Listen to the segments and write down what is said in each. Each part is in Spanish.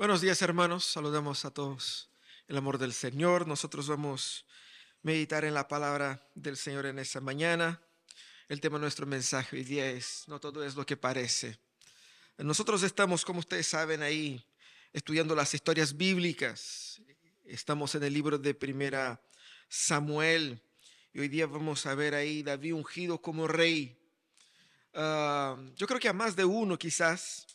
Buenos días hermanos, saludamos a todos el amor del Señor. Nosotros vamos a meditar en la palabra del Señor en esta mañana. El tema de nuestro mensaje hoy día es, no todo es lo que parece. Nosotros estamos, como ustedes saben, ahí estudiando las historias bíblicas. Estamos en el libro de Primera Samuel y hoy día vamos a ver ahí David ungido como rey. Ah, yo creo que a más de uno quizás,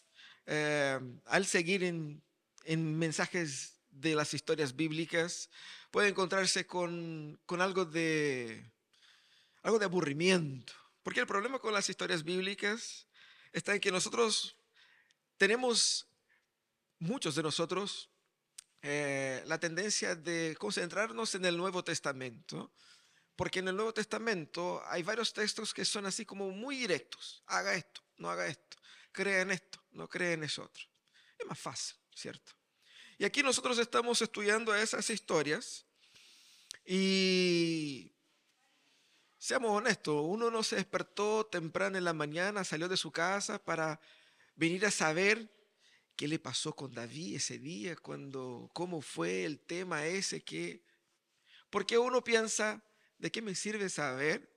eh, al seguir en, en, mensajes de las historias bíblicas, puede encontrarse con, con algo, de, algo de aburrimiento. Porque el problema con las historias bíblicas está en que nosotros tenemos, muchos de nosotros, eh, la tendencia de concentrarnos en el Nuevo Testamento porque en el Nuevo Testamento hay varios textos que son así como muy directos. Haga esto, no haga esto. Crea en esto, no cree en eso otro. Es más fácil, ¿cierto? Y aquí nosotros estamos estudiando esas historias y seamos honestos, uno no se despertó temprano en la mañana, salió de su casa para venir a saber qué le pasó con David ese día, cuando, cómo fue el tema ese que... Porque uno piensa, ¿De qué me sirve saber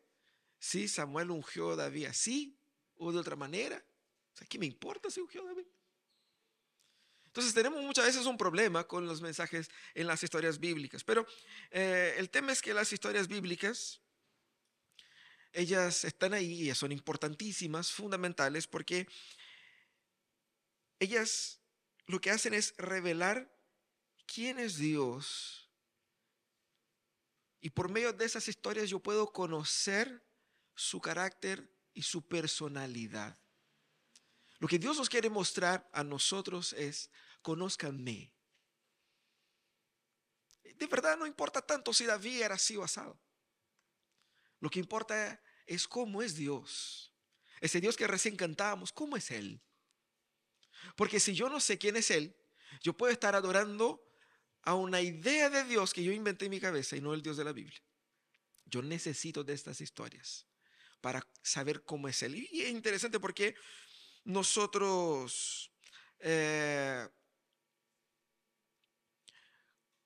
si Samuel ungió a David así o de otra manera? ¿qué me importa si ungió a David? Entonces tenemos muchas veces un problema con los mensajes en las historias bíblicas, pero eh, el tema es que las historias bíblicas, ellas están ahí y son importantísimas, fundamentales, porque ellas lo que hacen es revelar quién es Dios y por medio de esas historias yo puedo conocer su carácter y su personalidad. Lo que Dios nos quiere mostrar a nosotros es, conózcanme. De verdad no importa tanto si David era así o asado. Lo que importa es cómo es Dios. Ese Dios que recién cantábamos, ¿cómo es Él? Porque si yo no sé quién es Él, yo puedo estar adorando a una idea de Dios que yo inventé en mi cabeza y no el Dios de la Biblia. Yo necesito de estas historias para saber cómo es Él. Y es interesante porque nosotros, eh,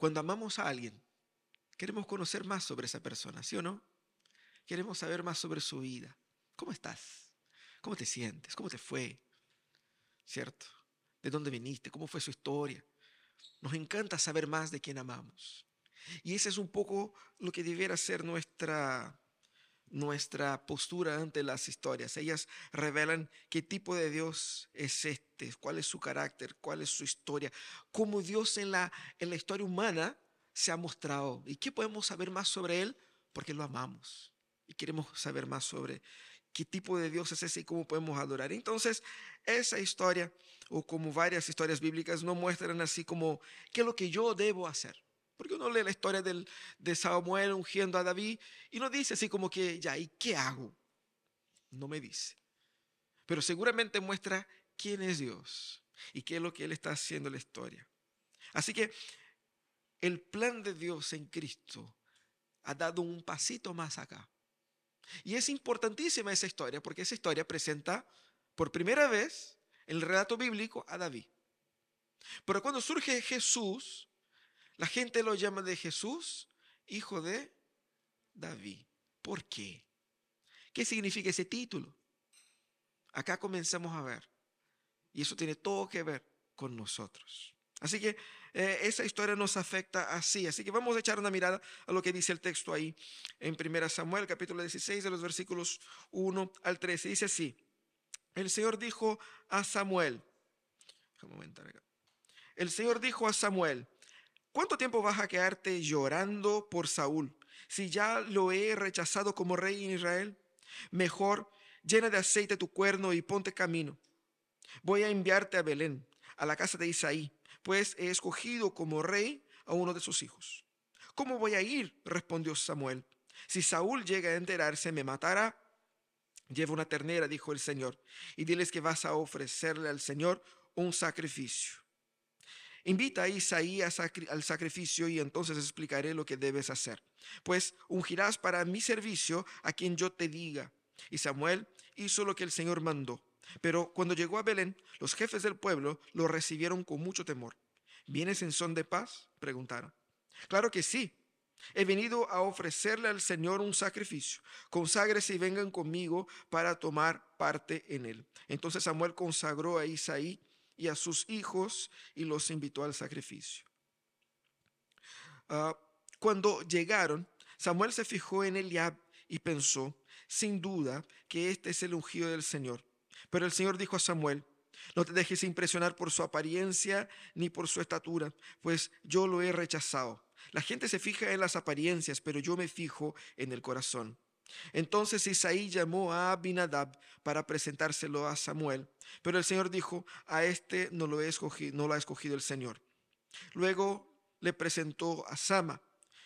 cuando amamos a alguien, queremos conocer más sobre esa persona, ¿sí o no? Queremos saber más sobre su vida. ¿Cómo estás? ¿Cómo te sientes? ¿Cómo te fue? ¿Cierto? ¿De dónde viniste? ¿Cómo fue su historia? Nos encanta saber más de quien amamos. Y ese es un poco lo que debiera ser nuestra, nuestra postura ante las historias. Ellas revelan qué tipo de Dios es este, cuál es su carácter, cuál es su historia, cómo Dios en la, en la historia humana se ha mostrado y qué podemos saber más sobre Él porque lo amamos y queremos saber más sobre qué tipo de Dios es ese y cómo podemos adorar. Entonces, esa historia, o como varias historias bíblicas, no muestran así como qué es lo que yo debo hacer. Uno lee la historia del, de Samuel ungiendo a David y no dice así como que, ya, ¿y qué hago? No me dice. Pero seguramente muestra quién es Dios y qué es lo que Él está haciendo en la historia. Así que el plan de Dios en Cristo ha dado un pasito más acá. Y es importantísima esa historia porque esa historia presenta por primera vez el relato bíblico a David. Pero cuando surge Jesús, la gente lo llama de Jesús hijo de David. ¿Por qué? ¿Qué significa ese título? Acá comenzamos a ver. Y eso tiene todo que ver con nosotros. Así que eh, esa historia nos afecta así. Así que vamos a echar una mirada a lo que dice el texto ahí en 1 Samuel, capítulo 16, de los versículos 1 al 13. Dice así, el Señor dijo a Samuel, el Señor dijo a Samuel, ¿cuánto tiempo vas a quedarte llorando por Saúl si ya lo he rechazado como rey en Israel? Mejor llena de aceite tu cuerno y ponte camino. Voy a enviarte a Belén, a la casa de Isaí pues he escogido como rey a uno de sus hijos. ¿Cómo voy a ir? respondió Samuel. Si Saúl llega a enterarse, me matará. Lleva una ternera, dijo el Señor, y diles que vas a ofrecerle al Señor un sacrificio. Invita a Isaí al sacrificio y entonces explicaré lo que debes hacer. Pues ungirás para mi servicio a quien yo te diga. Y Samuel hizo lo que el Señor mandó. Pero cuando llegó a Belén, los jefes del pueblo lo recibieron con mucho temor. ¿vienes en son de paz? Preguntaron. Claro que sí. He venido a ofrecerle al Señor un sacrificio. Conságrese y vengan conmigo para tomar parte en él. Entonces Samuel consagró a Isaí y a sus hijos y los invitó al sacrificio. Ah, cuando llegaron, Samuel se fijó en Eliab y pensó, sin duda, que este es el ungido del Señor. Pero el Señor dijo a Samuel, no te dejes impresionar por su apariencia ni por su estatura, pues yo lo he rechazado. La gente se fija en las apariencias, pero yo me fijo en el corazón. Entonces Isaí llamó a Abinadab para presentárselo a Samuel, pero el Señor dijo, a este no lo, ha escogido el Señor. Luego le presentó a Sama,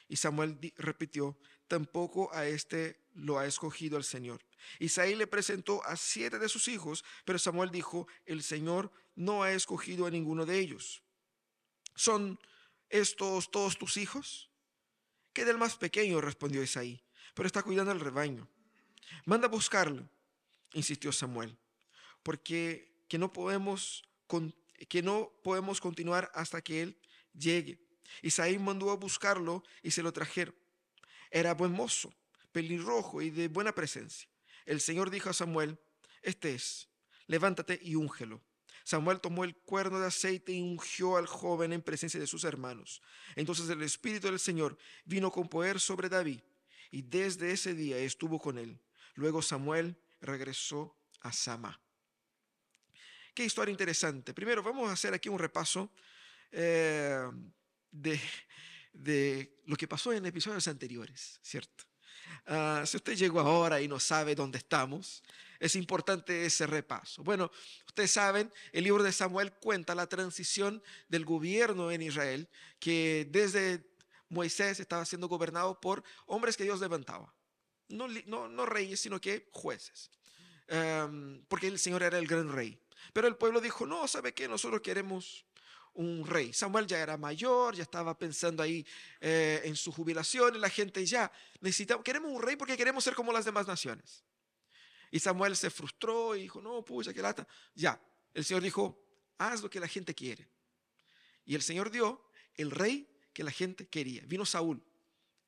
y Samuel repitió, tampoco a este lo ha escogido el Señor. Isaí le presentó a siete de sus hijos, pero Samuel dijo, el Señor no ha escogido a ninguno de ellos. ¿Son estos todos tus hijos? Que del más pequeño, respondió Isaí, pero está cuidando el rebaño. Manda a buscarlo, insistió Samuel, porque que no podemos, que no podemos continuar hasta que él llegue. Isaí mandó a buscarlo y se lo trajeron. Era buen mozo, pelirrojo y de buena presencia. El Señor dijo a Samuel, este es, levántate y úngelo. Samuel tomó el cuerno de aceite y ungió al joven en presencia de sus hermanos. Entonces el Espíritu del Señor vino con poder sobre David y desde ese día estuvo con él. Luego Samuel regresó a Sama. Qué historia interesante. Primero vamos a hacer aquí un repaso eh, de, de lo que pasó en episodios anteriores, ¿cierto? Ah, si usted llegó ahora y no sabe dónde estamos, es importante ese repaso. Bueno, ustedes saben, el libro de Samuel cuenta la transición del gobierno en Israel, que desde Moisés estaba siendo gobernado por hombres que Dios levantaba. No, reyes, sino que jueces. porque el Señor era el gran rey. Pero el pueblo dijo, no, ¿sabe qué? Nosotros queremos un rey. Samuel ya era mayor, ya estaba pensando ahí eh, en su jubilación y la gente ya necesitamos, queremos un rey porque queremos ser como las demás naciones. Y Samuel se frustró y dijo, no, pucha, qué lata. Ya, el Señor dijo, haz lo que la gente quiere. Y el Señor dio el rey que la gente quería. Vino Saúl,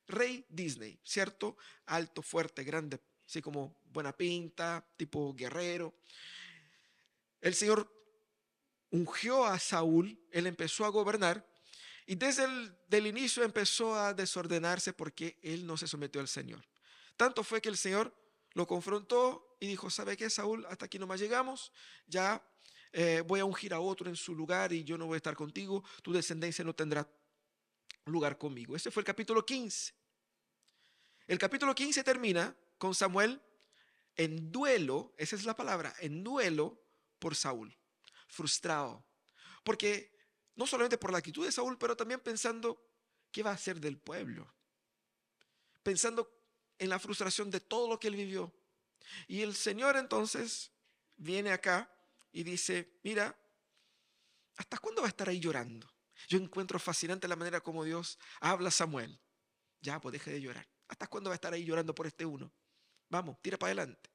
rey Disney, ¿cierto? Alto, fuerte, grande, así como buena pinta, tipo guerrero. El Señor ungió a Saúl, él empezó a gobernar y desde el inicio empezó a desordenarse porque él no se sometió al Señor. Tanto fue que el Señor lo confrontó y dijo, ¿sabe qué, Saúl? Hasta aquí nomás llegamos, ya eh, voy a ungir a otro en su lugar y yo no voy a estar contigo, tu descendencia no tendrá lugar conmigo. Ese fue el capítulo 15. El capítulo 15 termina con Samuel en duelo, esa es la palabra, en duelo por Saúl frustrado. Porque no solamente por la actitud de Saúl, pero también pensando qué va a hacer del pueblo. Pensando en la frustración de todo lo que él vivió. Y el Señor entonces viene acá y dice, mira, ¿hasta cuándo va a estar ahí llorando? Yo encuentro fascinante la manera como Dios habla a Samuel. Ya, pues deje de llorar. ¿Hasta cuándo va a estar ahí llorando por este uno? Vamos, tira para adelante.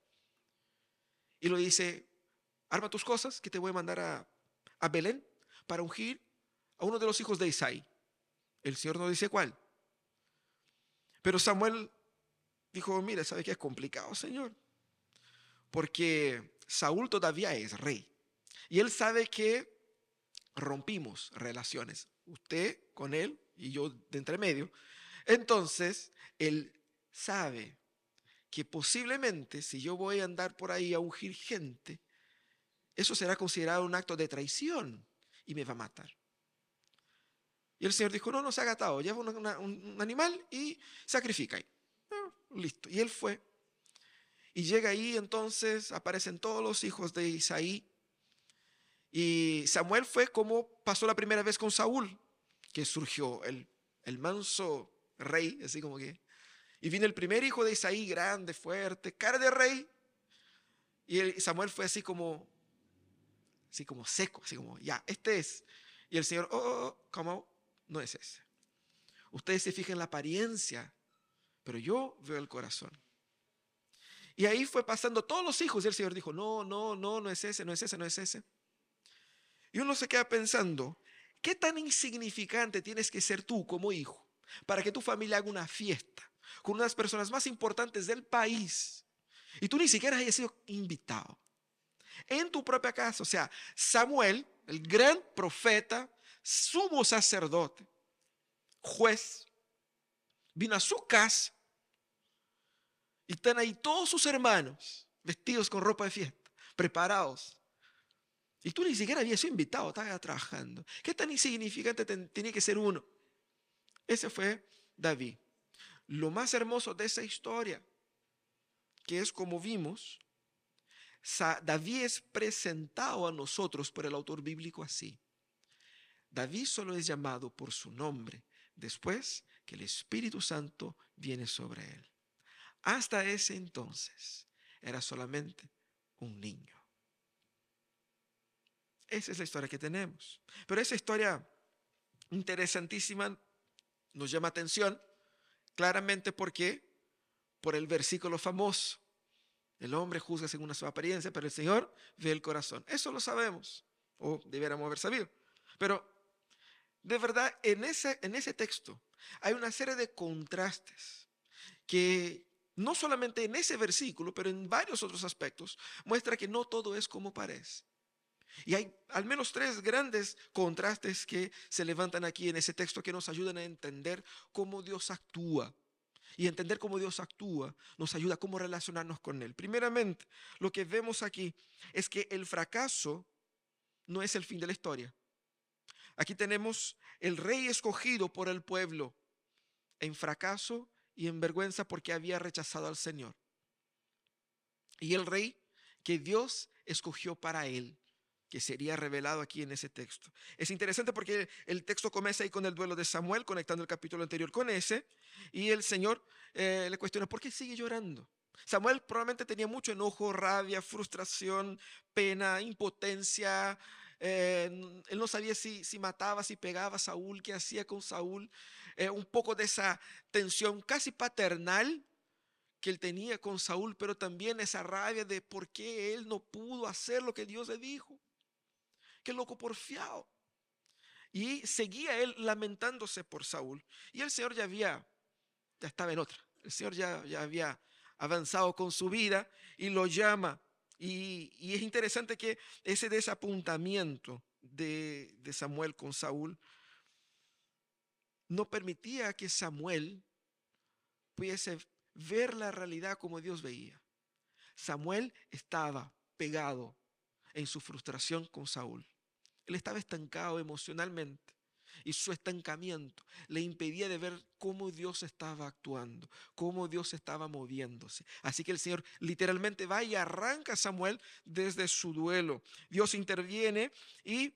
Y lo dice, arma tus cosas que te voy a mandar a, Belén para ungir a uno de los hijos de Isaí. El Señor no dice cuál. Pero Samuel dijo, mire, ¿sabe qué es complicado, Señor? Porque Saúl todavía es rey. Y él sabe que rompimos relaciones. Usted con él y yo de entre medio. Entonces, él sabe que posiblemente si yo voy a andar por ahí a ungir gente, eso será considerado un acto de traición y me va a matar. Y el Señor dijo, no, no se ha atado, lleva un animal y sacrifica ahí. Ah, listo. Y él fue. Y llega ahí, entonces aparecen todos los hijos de Isaí. Y Samuel fue como pasó la primera vez con Saúl, que surgió el, el manso rey, así como que. Y vino el primer hijo de Isaí, grande, fuerte, cara de rey. Y Samuel fue así como así como seco, así como, ya, este es. Y el Señor, oh, oh, oh, ¿cómo? No es ese. Ustedes se fijan en la apariencia, pero yo veo el corazón. Y ahí fue pasando todos los hijos y el Señor dijo, no, no, no, no es ese, no es ese, no es ese. Y uno se queda pensando, ¿Qué tan insignificante tienes que ser tú como hijo para que tu familia haga una fiesta con unas personas más importantes del país y tú ni siquiera hayas sido invitado? En tu propia casa, o sea, Samuel, el gran profeta, sumo sacerdote, juez, vino a su casa y están ahí todos sus hermanos vestidos con ropa de fiesta, preparados. Y tú ni siquiera habías sido invitado, estabas trabajando. ¿Qué tan insignificante tenía que ser uno? Ese fue David. Lo más hermoso de esa historia, que es como vimos, David es presentado a nosotros por el autor bíblico así. David solo es llamado por su nombre después que el Espíritu Santo viene sobre él. Hasta ese entonces era solamente un niño. Esa es la historia que tenemos. Pero esa historia interesantísima nos llama atención claramente porque por el versículo famoso. El hombre juzga según su apariencia, pero el Señor ve el corazón. Eso lo sabemos, o debiéramos haber sabido. Pero de verdad, en ese, en ese texto hay una serie de contrastes que no solamente en ese versículo, pero en varios otros aspectos, muestra que no todo es como parece. Y hay al menos tres grandes contrastes que se levantan aquí en ese texto que nos ayudan a entender cómo Dios actúa. Y entender cómo Dios actúa nos ayuda a cómo relacionarnos con Él. Primeramente, lo que vemos aquí es que el fracaso no es el fin de la historia. Aquí tenemos el rey escogido por el pueblo en fracaso y en vergüenza porque había rechazado al Señor. Y el rey que Dios escogió para él, que sería revelado aquí en ese texto. Es interesante porque el texto comienza ahí con el duelo de Samuel, conectando el capítulo anterior con ese, y el Señor eh, le cuestiona, ¿por qué sigue llorando? Samuel probablemente tenía mucho enojo, rabia, frustración, pena, impotencia, eh, él no sabía si, si, mataba, si pegaba a Saúl, qué hacía con Saúl. Eh, un poco de esa tensión casi paternal que él tenía con Saúl, pero también esa rabia de por qué él no pudo hacer lo que Dios le dijo. Qué loco porfiado. Y seguía él lamentándose por Saúl. Y el Señor ya había, ya estaba en otra. El Señor ya, ya había avanzado con su vida y lo llama y, es interesante que ese desapuntamiento de, de Samuel con Saúl no permitía que Samuel pudiese ver la realidad como Dios veía. Samuel estaba pegado en su frustración con Saúl. Él estaba estancado emocionalmente y su estancamiento le impedía de ver cómo Dios estaba actuando, cómo Dios estaba moviéndose. Así que el Señor literalmente va y arranca a Samuel desde su duelo. Dios interviene y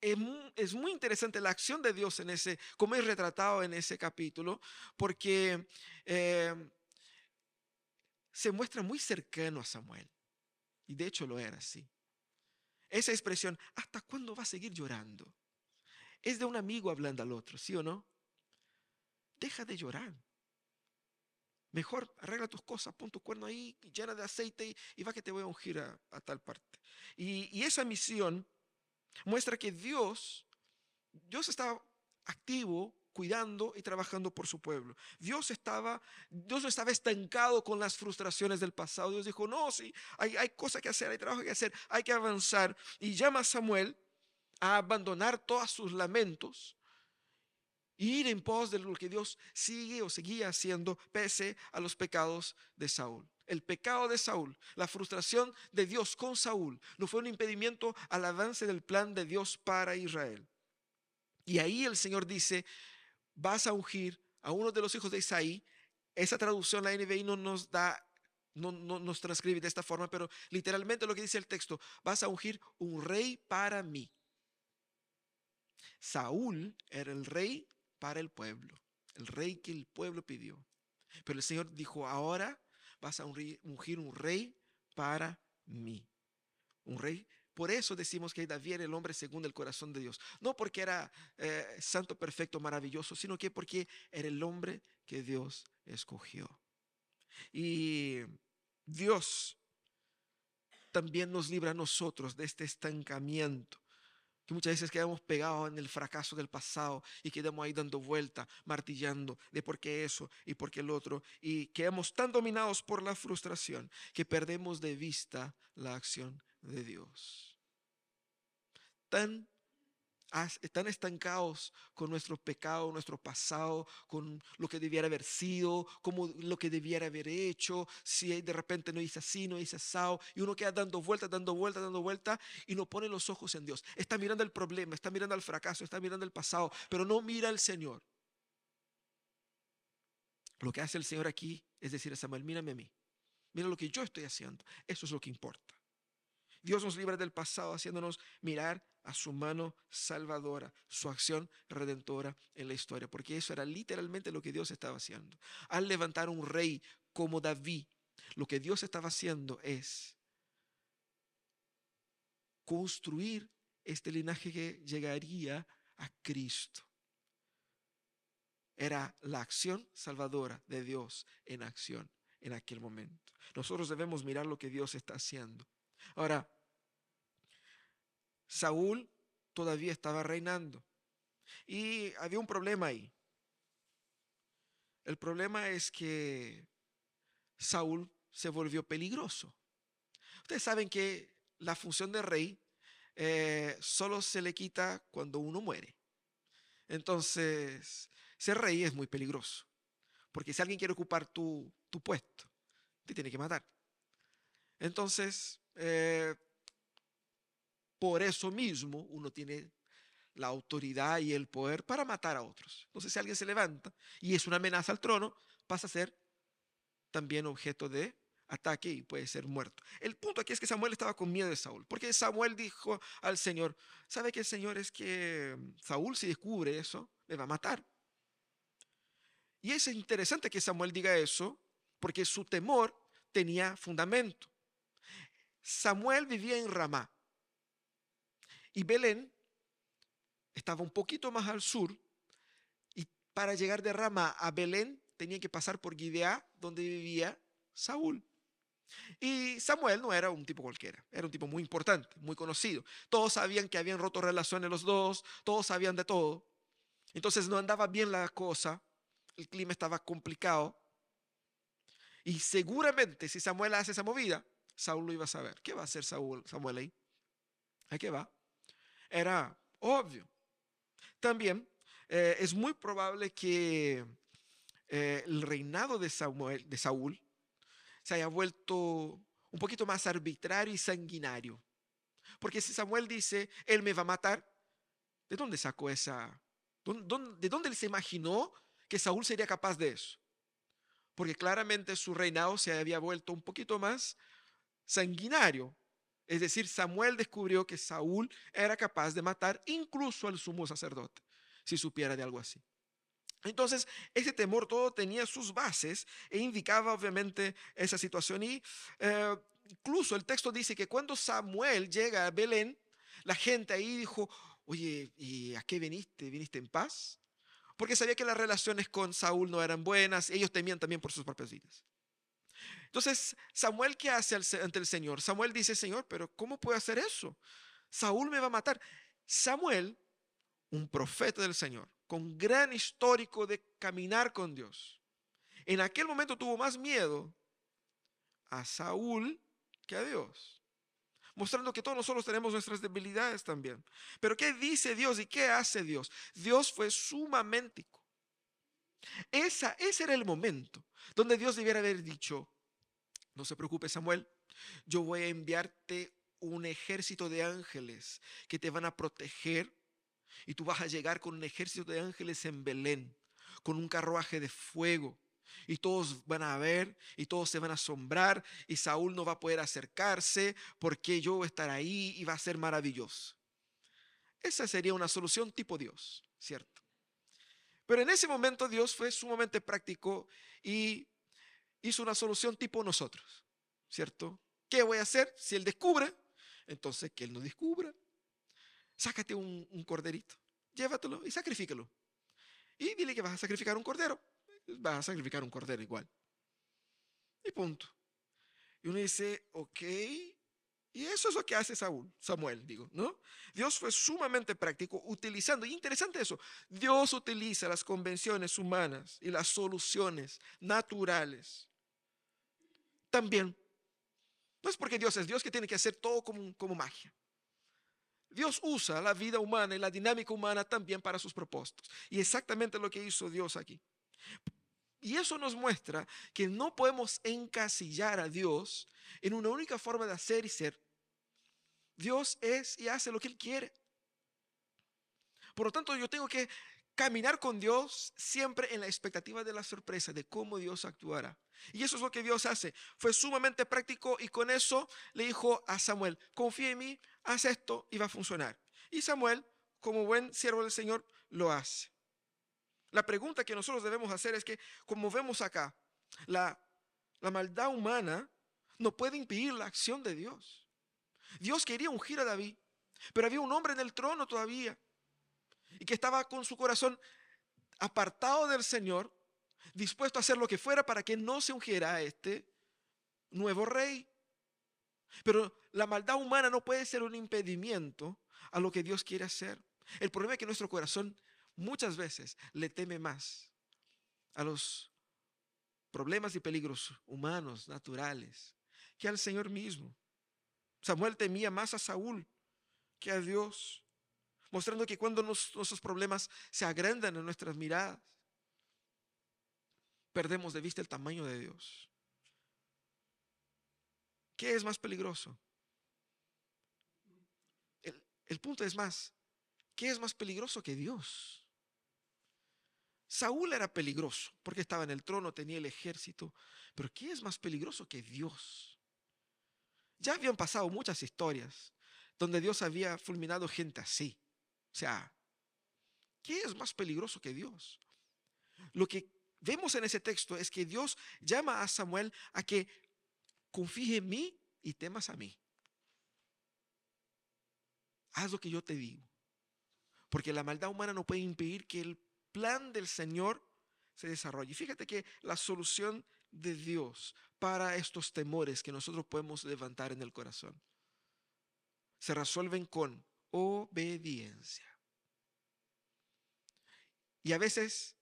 es muy interesante la acción de Dios en ese, como es retratado en ese capítulo, porque eh, se muestra muy cercano a Samuel. Y de hecho lo era así. Esa expresión, ¿hasta cuándo va a seguir llorando? es de un amigo hablando al otro, ¿sí o no? Deja de llorar. Mejor arregla tus cosas, pon tu cuerno ahí, llena de aceite y, va que te voy a ungir a, tal parte. Y, esa misión muestra que Dios, Dios estaba activo, cuidando y trabajando por su pueblo. Dios estaba, Dios estaba estancado con las frustraciones del pasado. Dios dijo, no, sí, hay, hay cosas que hacer, hay trabajo que hacer, hay que avanzar. Y llama a Samuel a abandonar todos sus lamentos y ir en pos de lo que Dios sigue o seguía haciendo pese a los pecados de Saúl. El pecado de Saúl, la frustración de Dios con Saúl, no fue un impedimento al avance del plan de Dios para Israel. Y ahí el Señor dice, vas a ungir a uno de los hijos de Isaí. Esa traducción, la NBI, no nos da, no, no nos transcribe de esta forma, pero literalmente lo que dice el texto, vas a ungir un rey para mí. Saúl era el rey para el pueblo, el rey que el pueblo pidió. Pero el Señor dijo, ahora vas a ungir un rey para mí. Un rey. Por eso decimos que David era el hombre según el corazón de Dios. No porque era eh, santo, perfecto, maravilloso, sino que porque era el hombre que Dios escogió. Y Dios también nos libra a nosotros de este estancamiento que muchas veces quedamos pegados en el fracaso del pasado y quedamos ahí dando vuelta, martillando de por qué eso y por qué el otro, y quedamos tan dominados por la frustración que perdemos de vista la acción de Dios. Tan están estancados con nuestro pecado, nuestro pasado, con lo que debiera haber sido, como lo que debiera haber hecho, si de repente no hice así, no hice asado, y uno queda dando vueltas, dando vueltas, dando vueltas, y no pone los ojos en Dios. Está mirando el problema, está mirando el fracaso, está mirando el pasado, pero no mira al Señor. Lo que hace el Señor aquí es decir a Samuel, mírame a mí, mira lo que yo estoy haciendo, eso es lo que importa. Dios nos libra del pasado haciéndonos mirar a su mano salvadora, su acción redentora en la historia, porque eso era literalmente lo que Dios estaba haciendo. Al levantar un rey como David, lo que Dios estaba haciendo es construir este linaje que llegaría a Cristo. Era la acción salvadora de Dios en acción en aquel momento. Nosotros debemos mirar lo que Dios está haciendo. Ahora, Saúl todavía estaba reinando. Y había un problema ahí. El problema es que Saúl se volvió peligroso. Ustedes saben que la función de rey eh, solo se le quita cuando uno muere. Entonces, ser rey es muy peligroso. Porque si alguien quiere ocupar tu, puesto, te tiene que matar. Entonces, eh, por eso mismo uno tiene la autoridad y el poder para matar a otros. Entonces, si alguien se levanta y es una amenaza al trono, pasa a ser también objeto de ataque y puede ser muerto. El punto aquí es que Samuel estaba con miedo de Saúl, porque Samuel dijo al Señor, ¿sabe el Señor es que Saúl si descubre eso, me va a matar? Y es interesante que Samuel diga eso, porque su temor tenía fundamento. Samuel vivía en Ramá, y Belén estaba un poquito más al sur y para llegar de Rama a Belén tenía que pasar por Gibeá, donde vivía Saúl. Y Samuel no era un tipo cualquiera, era un tipo muy importante, muy conocido. Todos sabían que habían roto relaciones los dos, todos sabían de todo. Entonces no andaba bien la cosa, el clima estaba complicado. Y seguramente si Samuel hace esa movida, Saúl lo iba a saber. ¿Qué va a hacer Saúl, Samuel ahí? ¿A qué va? era obvio. También eh, es muy probable que eh, el reinado de, Samuel, de Saúl se haya vuelto un poquito más arbitrario y sanguinario. Porque si Samuel dice, él me va a matar, ¿de dónde sacó esa? ¿De dónde él se imaginó que Saúl sería capaz de eso? Porque claramente su reinado se había vuelto un poquito más sanguinario, es decir, Samuel descubrió que Saúl era capaz de matar incluso al sumo sacerdote, si supiera de algo así. Entonces, ese temor todo tenía sus bases e indicaba obviamente esa situación. Y eh, incluso el texto dice que cuando Samuel llega a Belén, la gente ahí dijo, oye, ¿y a qué viniste? ¿Viniste en paz? Porque sabía que las relaciones con Saúl no eran buenas, ellos temían también por sus propias vidas. Entonces, Samuel, ¿qué hace ante el Señor? Samuel dice, Señor, pero ¿cómo puedo hacer eso? Saúl me va a matar. Samuel, un profeta del Señor, con gran histórico de caminar con Dios, en aquel momento tuvo más miedo a Saúl que a Dios. Mostrando que todos nosotros tenemos nuestras debilidades también. Pero ¿qué dice Dios y qué hace Dios? Dios fue sumamente esa, ese era el momento donde Dios debiera haber dicho, no se preocupe Samuel, yo voy a enviarte un ejército de ángeles que te van a proteger y tú vas a llegar con un ejército de ángeles en Belén, con un carruaje de fuego. Y todos van a ver y todos se van a asombrar y Saúl no va a poder acercarse porque yo voy a estar ahí y va a ser maravilloso. Esa sería una solución tipo Dios, ¿cierto? Pero en ese momento Dios fue sumamente práctico y hizo una solución tipo nosotros, ¿cierto? ¿Qué voy a hacer si Él descubre? Entonces, que Él no descubra. Sácate un, corderito, llévatelo y sacrifícalo. Y dile que vas a sacrificar un cordero. Vas a sacrificar un cordero igual. Y punto. Y uno dice, ok, Y eso es lo que hace Saúl, Samuel, digo, ¿no? Dios fue sumamente práctico utilizando, y interesante eso, Dios utiliza las convenciones humanas y las soluciones naturales. También. No es porque Dios es Dios que tiene que hacer todo como, como magia. Dios usa la vida humana y la dinámica humana también para sus propósitos. Y exactamente lo que hizo Dios aquí. Y eso nos muestra que no podemos encasillar a Dios en una única forma de hacer y ser. Dios es y hace lo que Él quiere. Por lo tanto, yo tengo que caminar con Dios siempre en la expectativa de la sorpresa de cómo Dios actuará. Y eso es lo que Dios hace. Fue sumamente práctico y con eso le dijo a Samuel, confía en mí, haz esto y va a funcionar. Y Samuel, como buen siervo del Señor, lo hace. La pregunta que nosotros debemos hacer es que, como vemos acá, la, la maldad humana no puede impedir la acción de Dios. Dios quería ungir a David, pero había un hombre en el trono todavía y que estaba con su corazón apartado del Señor, dispuesto a hacer lo que fuera para que no se ungiera a este nuevo rey. Pero la maldad humana no puede ser un impedimento a lo que Dios quiere hacer. El problema es que nuestro corazón muchas veces le teme más a los problemas y peligros humanos, naturales, que al Señor mismo. Samuel temía más a Saúl que a Dios, mostrando que cuando nuestros problemas se agrandan en nuestras miradas, perdemos de vista el tamaño de Dios. ¿Qué es más peligroso? El, el, punto es más, ¿qué es más peligroso que Dios? Saúl era peligroso porque estaba en el trono, tenía el ejército, pero ¿qué es más peligroso que Dios? Ya habían pasado muchas historias donde Dios había fulminado gente así. O sea, ¿qué es más peligroso que Dios? Lo que vemos en ese texto es que Dios llama a Samuel a que confíe en mí y temas a mí. Haz lo que yo te digo. Porque la maldad humana no puede impedir que el plan del Señor se desarrolle. fíjate que la solución de Dios para estos temores que nosotros podemos levantar en el corazón. Se resuelven con obediencia. Y a veces,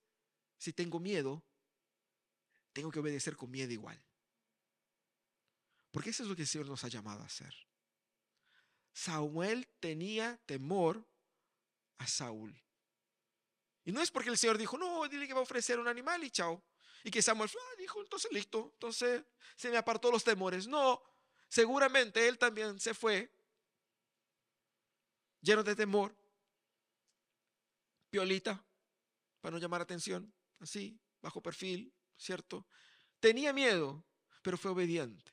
si tengo miedo, tengo que obedecer con miedo igual. Porque eso es lo que el Señor nos ha llamado a hacer. Samuel tenía temor a Saúl. Y no es porque el Señor dijo, no, dile que va a ofrecer un animal y chao. Y que Samuel ah, dijo, entonces listo, entonces se me apartó los temores. No, seguramente él también se fue lleno de temor, piolita, para no llamar atención, así, bajo perfil, ¿cierto? Tenía miedo, pero fue obediente.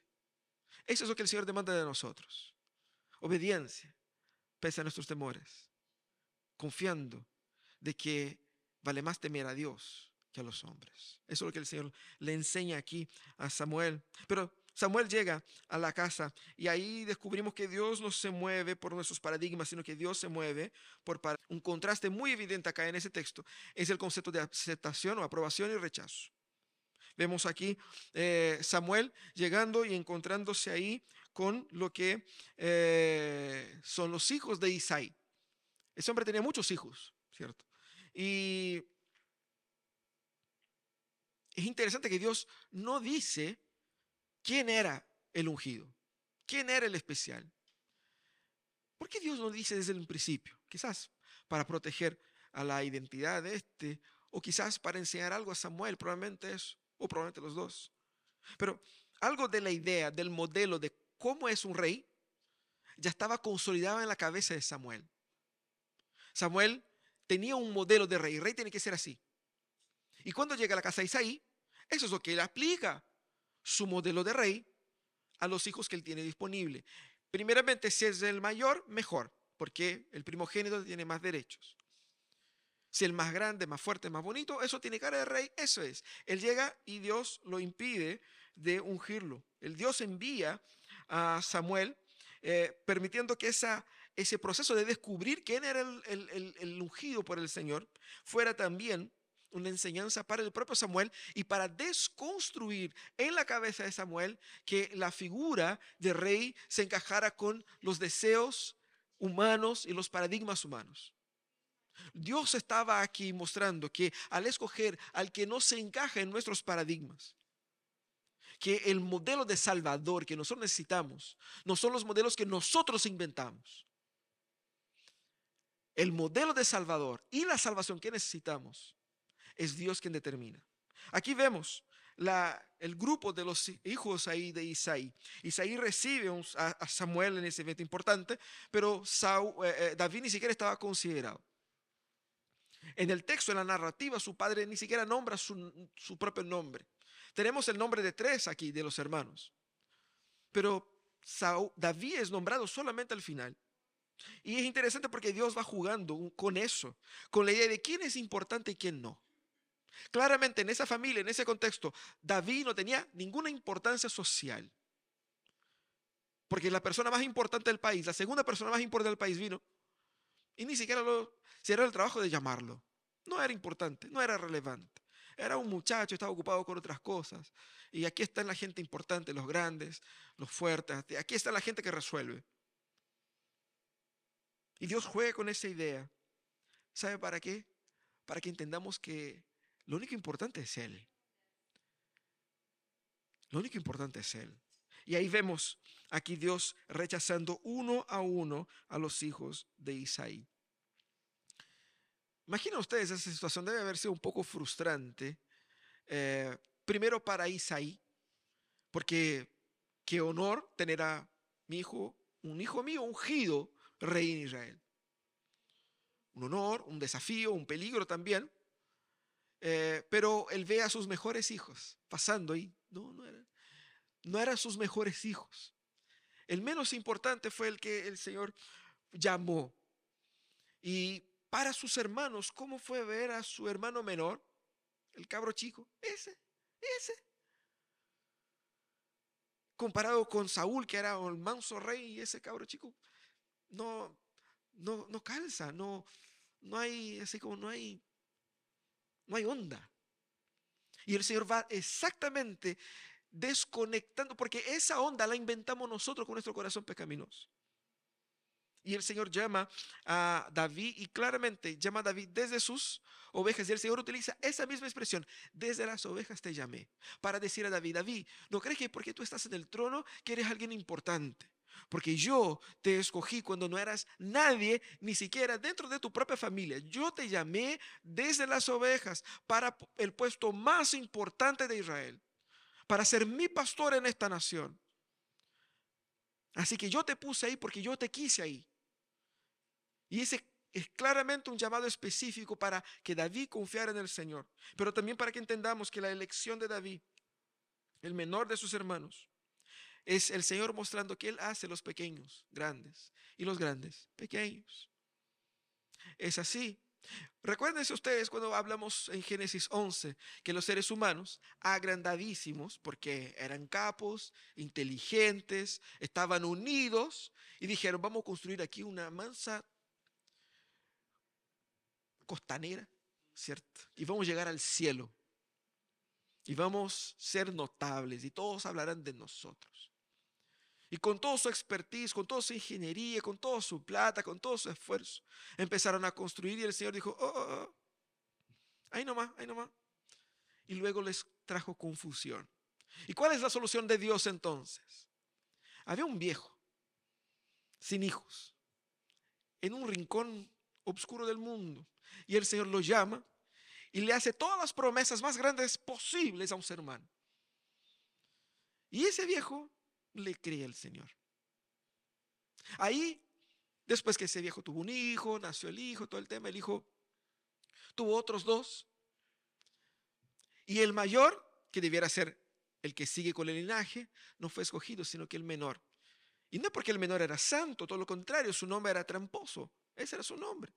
Eso es lo que el Señor demanda de nosotros. Obediencia, pese a nuestros temores, confiando de que vale más temer a Dios que a los hombres. Eso es lo que el Señor le enseña aquí a Samuel. Pero Samuel llega a la casa y ahí descubrimos que Dios no se mueve por nuestros paradigmas, sino que Dios se mueve por un contraste muy evidente acá en ese texto. Es el concepto de aceptación o aprobación y rechazo. Vemos aquí eh, Samuel llegando y encontrándose ahí con lo que eh, son los hijos de Isaí. Ese hombre tenía muchos hijos, ¿cierto? Y es interesante que Dios no dice quién era el ungido, quién era el especial. ¿Por qué Dios no dice desde el principio? Quizás para proteger a la identidad de este, o quizás para enseñar algo a Samuel, probablemente eso, o probablemente los dos. Pero algo de la idea, del modelo de cómo es un rey, ya estaba consolidado en la cabeza de Samuel. Samuel tenía un modelo de rey, rey tiene que ser así. Y cuando llega a la casa de Isaí, eso es lo que él aplica, su modelo de rey, a los hijos que él tiene disponible. Primeramente, si es el mayor, mejor, porque el primogénito tiene más derechos. Si el más grande, más fuerte, más bonito, eso tiene cara de rey, eso es. Él llega y Dios lo impide de ungirlo. El Dios envía a Samuel eh, permitiendo que ese proceso de descubrir quién era el ungido por el Señor fuera también una enseñanza para el propio Samuel y para desconstruir en la cabeza de Samuel que la figura de rey se encajara con los deseos humanos y los paradigmas humanos. Dios estaba aquí mostrando que al escoger al que no se encaja en nuestros paradigmas, que el modelo de Salvador que nosotros necesitamos no son los modelos que nosotros inventamos. El modelo de Salvador y la salvación que necesitamos es Dios quien determina. Aquí vemos el grupo de los hijos ahí de Isaí. Isaí recibe a, Samuel en ese evento importante, pero eh, eh, David ni siquiera estaba considerado. En el texto, en la narrativa, su padre ni siquiera nombra su, su propio nombre. Tenemos el nombre de tres aquí de los hermanos, pero David es nombrado solamente al final. Y es interesante porque Dios va jugando con eso, con la idea de quién es importante y quién no. Claramente en esa familia, en ese contexto, David no tenía ninguna importancia social. Porque la persona más importante del país, la segunda persona más importante del país vino y ni siquiera lo, si era el trabajo de llamarlo. No era importante, no era relevante. Era un muchacho, estaba ocupado con otras cosas. Y aquí está la gente importante, los grandes, los fuertes. Aquí está la gente que resuelve. Y Dios juega con esa idea. ¿Sabe para qué? Para que entendamos que lo único importante es Él. Lo único importante es Él. Y ahí vemos aquí Dios rechazando uno a uno a los hijos de Isaí. Imagina ustedes esa situación, debe haber sido un poco frustrante. Eh, primero para Isaí, porque qué honor tener a mi hijo, un hijo mío ungido rey en Israel. Un honor, un desafío, un peligro también. Eh, pero él ve a sus mejores hijos pasando y no, no eran, no eran sus mejores hijos. El menos importante fue el que el Señor llamó. Y para sus hermanos, ¿cómo fue ver a su hermano menor, el cabro chico? Ese, ese. Comparado con Saúl, que era el manso rey, y ese cabro chico, no, no, no calza, no, no hay, así como no hay no hay onda. Y el Señor va exactamente desconectando, porque esa onda la inventamos nosotros con nuestro corazón pecaminoso. Y el Señor llama a David y claramente llama a David desde sus ovejas. Y el Señor utiliza esa misma expresión, desde las ovejas te llamé, para decir a David, David, ¿no crees que porque tú estás en el trono, que eres alguien importante? Porque yo te escogí cuando no eras nadie, ni siquiera dentro de tu propia familia. Yo te llamé desde las ovejas para el puesto más importante de Israel, para ser mi pastor en esta nación. Así que yo te puse ahí porque yo te quise ahí. Y ese es claramente un llamado específico para que David confiara en el Señor, pero también para que entendamos que la elección de David, el menor de sus hermanos, es el Señor mostrando que Él hace los pequeños grandes y los grandes pequeños. Es así. Recuérdense ustedes cuando hablamos en Génesis 11 que los seres humanos, agrandadísimos, porque eran capos, inteligentes, estaban unidos y dijeron, vamos a construir aquí una mansa costanera, ¿cierto? Y vamos a llegar al cielo. Y vamos a ser notables y todos hablarán de nosotros. Y con toda su expertise, con toda su ingeniería, con toda su plata, con todo su esfuerzo, empezaron a construir y el Señor dijo, oh, oh, oh, ahí nomás, ahí nomás. Y luego les trajo confusión. ¿Y cuál es la solución de Dios entonces? Había un viejo, sin hijos, en un rincón oscuro del mundo. Y el Señor lo llama y le hace todas las promesas más grandes posibles a un ser humano. Y ese viejo le cree el Señor. Ahí, después que ese viejo tuvo un hijo, nació el hijo, todo el tema, el hijo tuvo otros dos. Y el mayor, que debiera ser el que sigue con el linaje, no fue escogido, sino que el menor. Y no porque el menor era santo, todo lo contrario, su nombre era tramposo. Ese era su nombre.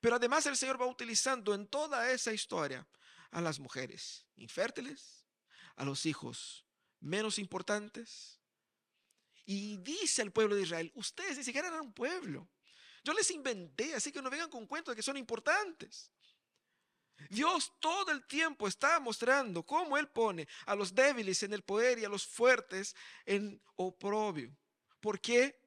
Pero además el Señor va utilizando en toda esa historia a las mujeres infértiles, a los hijos menos importantes. Y dice al pueblo de Israel, ustedes ni siquiera eran un pueblo. Yo les inventé, así que no vengan con cuentos de que son importantes. Dios todo el tiempo está mostrando cómo Él pone a los débiles en el poder y a los fuertes en oprobio. ¿Por qué?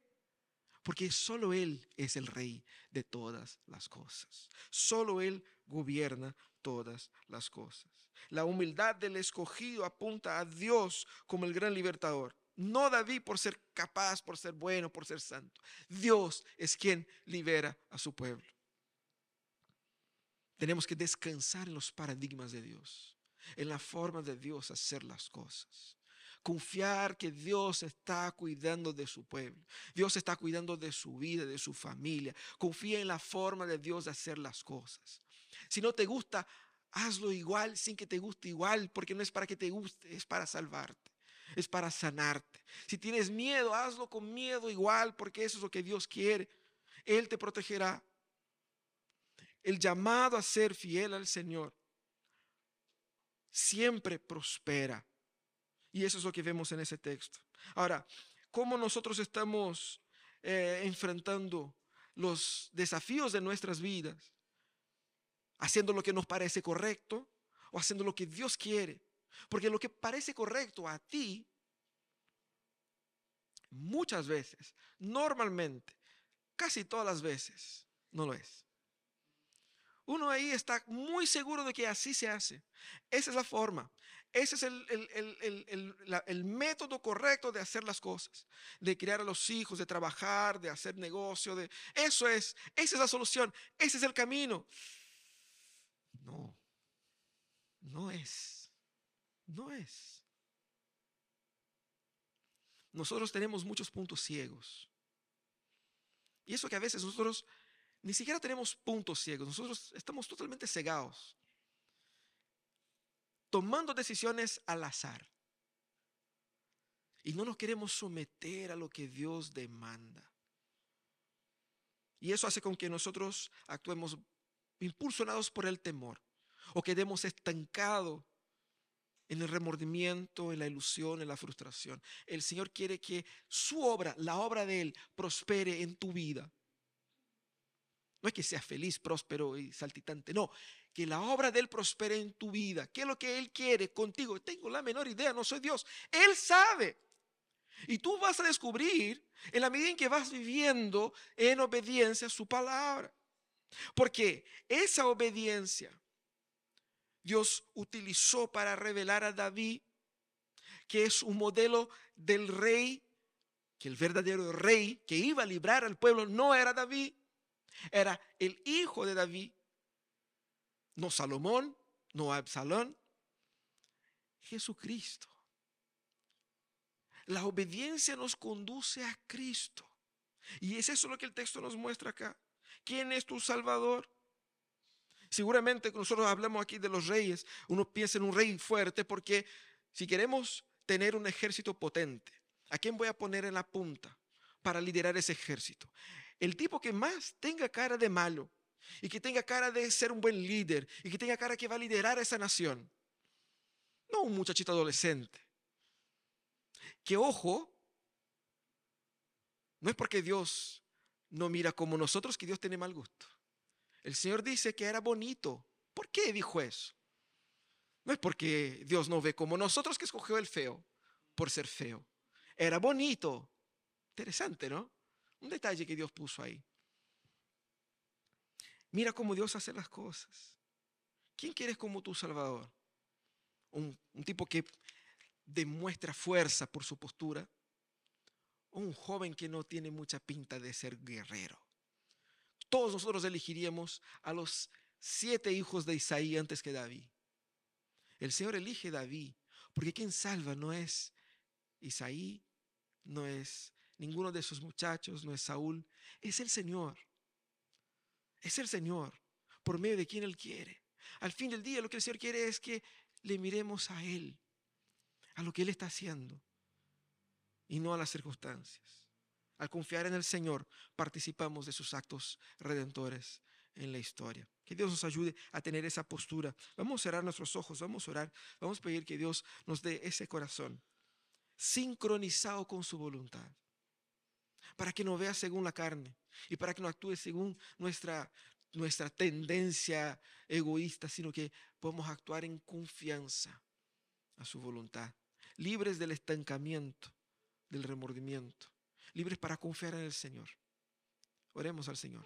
Porque solo Él es el rey de todas las cosas. Solo Él gobierna todas las cosas. La humildad del escogido apunta a Dios como el gran libertador. No David por ser capaz, por ser bueno, por ser santo. Dios es quien libera a su pueblo. Tenemos que descansar en los paradigmas de Dios, en la forma de Dios hacer las cosas. Confiar que Dios está cuidando de su pueblo. Dios está cuidando de su vida, de su familia. Confía en la forma de Dios de hacer las cosas. Si no te gusta, hazlo igual sin que te guste igual, porque no es para que te guste, es para salvarte, es para sanarte. Si tienes miedo, hazlo con miedo igual, porque eso es lo que Dios quiere. Él te protegerá. El llamado a ser fiel al Señor siempre prospera. Y eso es lo que vemos en ese texto. Ahora, ¿cómo nosotros estamos eh, enfrentando los desafíos de nuestras vidas? ¿Haciendo lo que nos parece correcto o haciendo lo que Dios quiere? Porque lo que parece correcto a ti, muchas veces, normalmente, casi todas las veces, no lo es. Uno ahí está muy seguro de que así se hace. Esa es la forma. Ese es el, método correcto de hacer las cosas, de criar a los hijos, de trabajar, de hacer negocio, de eso es, esa es la solución, ese es el camino. No, no es, no es. Nosotros tenemos muchos puntos ciegos. Y eso que a veces nosotros ni siquiera tenemos puntos ciegos, nosotros estamos totalmente cegados tomando decisiones al azar. Y no nos queremos someter a lo que Dios demanda. Y eso hace con que nosotros actuemos impulsionados por el temor o quedemos estancados en el remordimiento, en la ilusión, en la frustración. El Señor quiere que su obra, la obra de Él, prospere en tu vida. No es que seas feliz, próspero y saltitante, no, que la obra de Él prospere en tu vida. ¿Qué es lo que Él quiere contigo? Tengo la menor idea, no soy Dios. Él sabe. Y tú vas a descubrir en la medida en que vas viviendo en obediencia a su palabra. Porque esa obediencia Dios utilizó para revelar a David, que es un modelo del rey, que el verdadero rey que iba a librar al pueblo no era David, era el hijo de David, no Salomón, no Absalón, Jesucristo. La obediencia nos conduce a Cristo. Y es eso lo que el texto nos muestra acá. ¿Quién es tu Salvador? Seguramente nosotros hablamos aquí de los reyes, uno piensa en un rey fuerte porque si queremos tener un ejército potente, ¿a quién voy a poner en la punta para liderar ese ejército? El tipo que más tenga cara de malo y que tenga cara de ser un buen líder y que tenga cara que va a liderar a esa nación. No un muchachito adolescente. Que ojo, no es porque Dios no mira como nosotros que Dios tiene mal gusto. El Señor dice que era bonito. ¿Por qué dijo eso? No es porque Dios no ve como nosotros que escogió el feo por ser feo. Era bonito. Interesante, ¿no? Un detalle que Dios puso ahí. Mira cómo Dios hace las cosas. ¿Quién quieres como tu Salvador? Un, un, tipo que demuestra fuerza por su postura. Un joven que no tiene mucha pinta de ser guerrero. Todos nosotros elegiríamos a los siete hijos de Isaí antes que David. El Señor elige David, porque quien salva no es Isaí, no es ninguno de sus muchachos, no es Saúl, es el Señor. Es el Señor, por medio de quien Él quiere. Al fin del día lo que el Señor quiere es que le miremos a Él, a lo que Él está haciendo, y no a las circunstancias. Al confiar en el Señor, participamos de sus actos redentores en la historia. Que Dios nos ayude a tener esa postura. Vamos a cerrar nuestros ojos, vamos a orar, vamos a pedir que Dios nos dé ese corazón sincronizado con su voluntad para que no vea según la carne y para que no actúe según nuestra, nuestra tendencia egoísta, sino que podemos actuar en confianza a su voluntad, libres del estancamiento, del remordimiento, libres para confiar en el Señor. Oremos al Señor.